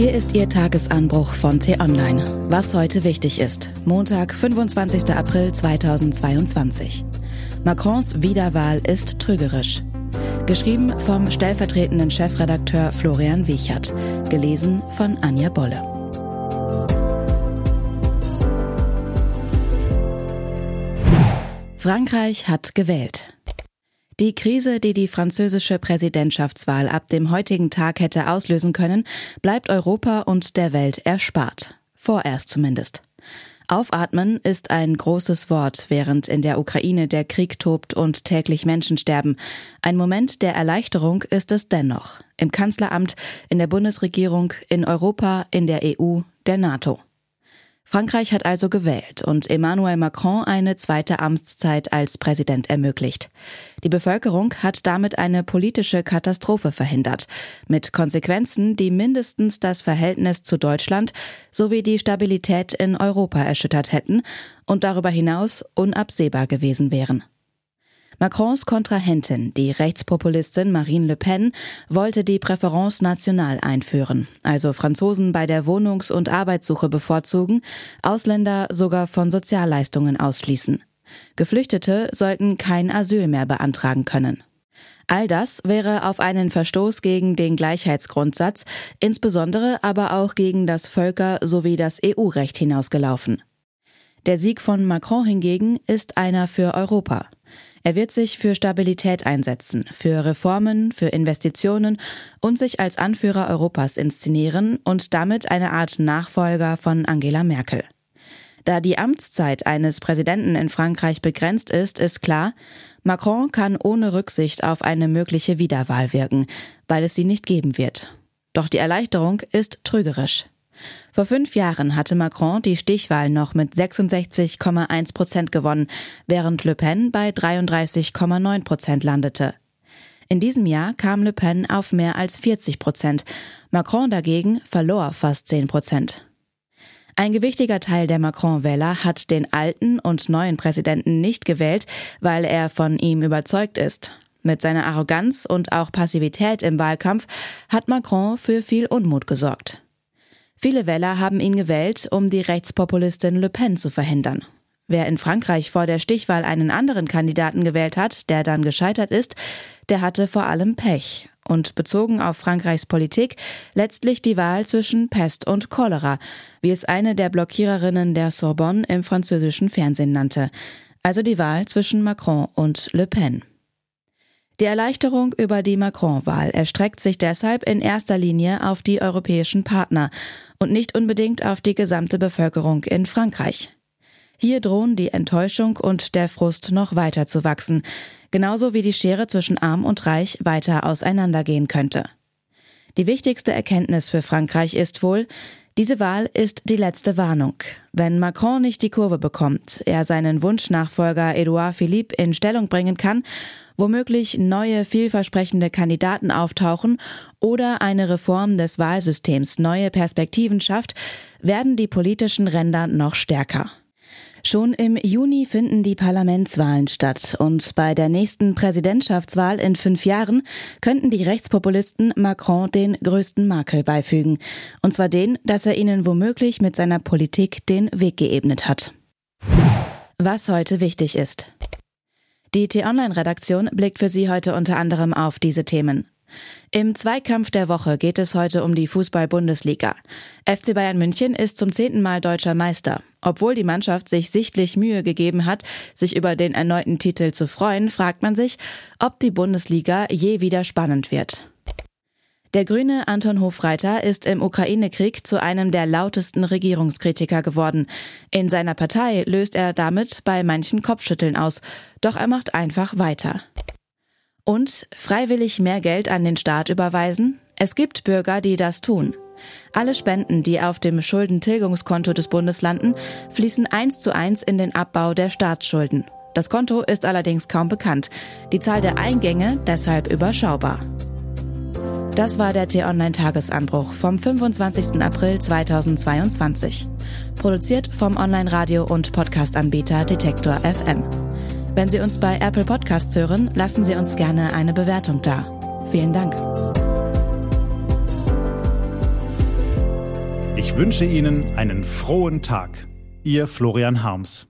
Hier ist Ihr Tagesanbruch von T-Online. Was heute wichtig ist. Montag, 25. April 2022. Macrons Wiederwahl ist trügerisch. Geschrieben vom stellvertretenden Chefredakteur Florian Wiechert. Gelesen von Anja Bolle. Frankreich hat gewählt. Die Krise, die die französische Präsidentschaftswahl ab dem heutigen Tag hätte auslösen können, bleibt Europa und der Welt erspart. Vorerst zumindest. Aufatmen ist ein großes Wort, während in der Ukraine der Krieg tobt und täglich Menschen sterben. Ein Moment der Erleichterung ist es dennoch. Im Kanzleramt, in der Bundesregierung, in Europa, in der EU, der NATO. Frankreich hat also gewählt und Emmanuel Macron eine zweite Amtszeit als Präsident ermöglicht. Die Bevölkerung hat damit eine politische Katastrophe verhindert, mit Konsequenzen, die mindestens das Verhältnis zu Deutschland sowie die Stabilität in Europa erschüttert hätten und darüber hinaus unabsehbar gewesen wären. Macrons Kontrahentin, die Rechtspopulistin Marine Le Pen, wollte die Präference national einführen, also Franzosen bei der Wohnungs- und Arbeitssuche bevorzugen, Ausländer sogar von Sozialleistungen ausschließen. Geflüchtete sollten kein Asyl mehr beantragen können. All das wäre auf einen Verstoß gegen den Gleichheitsgrundsatz, insbesondere aber auch gegen das Völker- sowie das EU-Recht hinausgelaufen. Der Sieg von Macron hingegen ist einer für Europa. Er wird sich für Stabilität einsetzen, für Reformen, für Investitionen und sich als Anführer Europas inszenieren und damit eine Art Nachfolger von Angela Merkel. Da die Amtszeit eines Präsidenten in Frankreich begrenzt ist, ist klar, Macron kann ohne Rücksicht auf eine mögliche Wiederwahl wirken, weil es sie nicht geben wird. Doch die Erleichterung ist trügerisch. Vor fünf Jahren hatte Macron die Stichwahl noch mit 66,1 Prozent gewonnen, während Le Pen bei 33,9 Prozent landete. In diesem Jahr kam Le Pen auf mehr als 40 Prozent. Macron dagegen verlor fast 10 Prozent. Ein gewichtiger Teil der Macron-Wähler hat den alten und neuen Präsidenten nicht gewählt, weil er von ihm überzeugt ist. Mit seiner Arroganz und auch Passivität im Wahlkampf hat Macron für viel Unmut gesorgt. Viele Wähler haben ihn gewählt, um die Rechtspopulistin Le Pen zu verhindern. Wer in Frankreich vor der Stichwahl einen anderen Kandidaten gewählt hat, der dann gescheitert ist, der hatte vor allem Pech. Und bezogen auf Frankreichs Politik letztlich die Wahl zwischen Pest und Cholera, wie es eine der Blockiererinnen der Sorbonne im französischen Fernsehen nannte. Also die Wahl zwischen Macron und Le Pen. Die Erleichterung über die Macron-Wahl erstreckt sich deshalb in erster Linie auf die europäischen Partner und nicht unbedingt auf die gesamte Bevölkerung in Frankreich. Hier drohen die Enttäuschung und der Frust noch weiter zu wachsen, genauso wie die Schere zwischen Arm und Reich weiter auseinandergehen könnte. Die wichtigste Erkenntnis für Frankreich ist wohl, diese Wahl ist die letzte Warnung. Wenn Macron nicht die Kurve bekommt, er seinen Wunschnachfolger Edouard Philippe in Stellung bringen kann, womöglich neue vielversprechende Kandidaten auftauchen oder eine Reform des Wahlsystems neue Perspektiven schafft, werden die politischen Ränder noch stärker. Schon im Juni finden die Parlamentswahlen statt und bei der nächsten Präsidentschaftswahl in fünf Jahren könnten die Rechtspopulisten Macron den größten Makel beifügen. Und zwar den, dass er ihnen womöglich mit seiner Politik den Weg geebnet hat. Was heute wichtig ist. Die T-Online-Redaktion blickt für Sie heute unter anderem auf diese Themen. Im Zweikampf der Woche geht es heute um die Fußball-Bundesliga. FC Bayern München ist zum zehnten Mal deutscher Meister. Obwohl die Mannschaft sich sichtlich Mühe gegeben hat, sich über den erneuten Titel zu freuen, fragt man sich, ob die Bundesliga je wieder spannend wird. Der Grüne Anton Hofreiter ist im Ukraine-Krieg zu einem der lautesten Regierungskritiker geworden. In seiner Partei löst er damit bei manchen Kopfschütteln aus. Doch er macht einfach weiter. Und freiwillig mehr Geld an den Staat überweisen? Es gibt Bürger, die das tun. Alle Spenden, die auf dem Schuldentilgungskonto des Bundes landen, fließen eins zu eins in den Abbau der Staatsschulden. Das Konto ist allerdings kaum bekannt, die Zahl der Eingänge deshalb überschaubar. Das war der T-Online-Tagesanbruch vom 25. April 2022. Produziert vom Online-Radio- und Podcast-Anbieter Detektor FM. Wenn Sie uns bei Apple Podcasts hören, lassen Sie uns gerne eine Bewertung da. Vielen Dank. wünsche Ihnen einen frohen Tag. Ihr Florian Harms.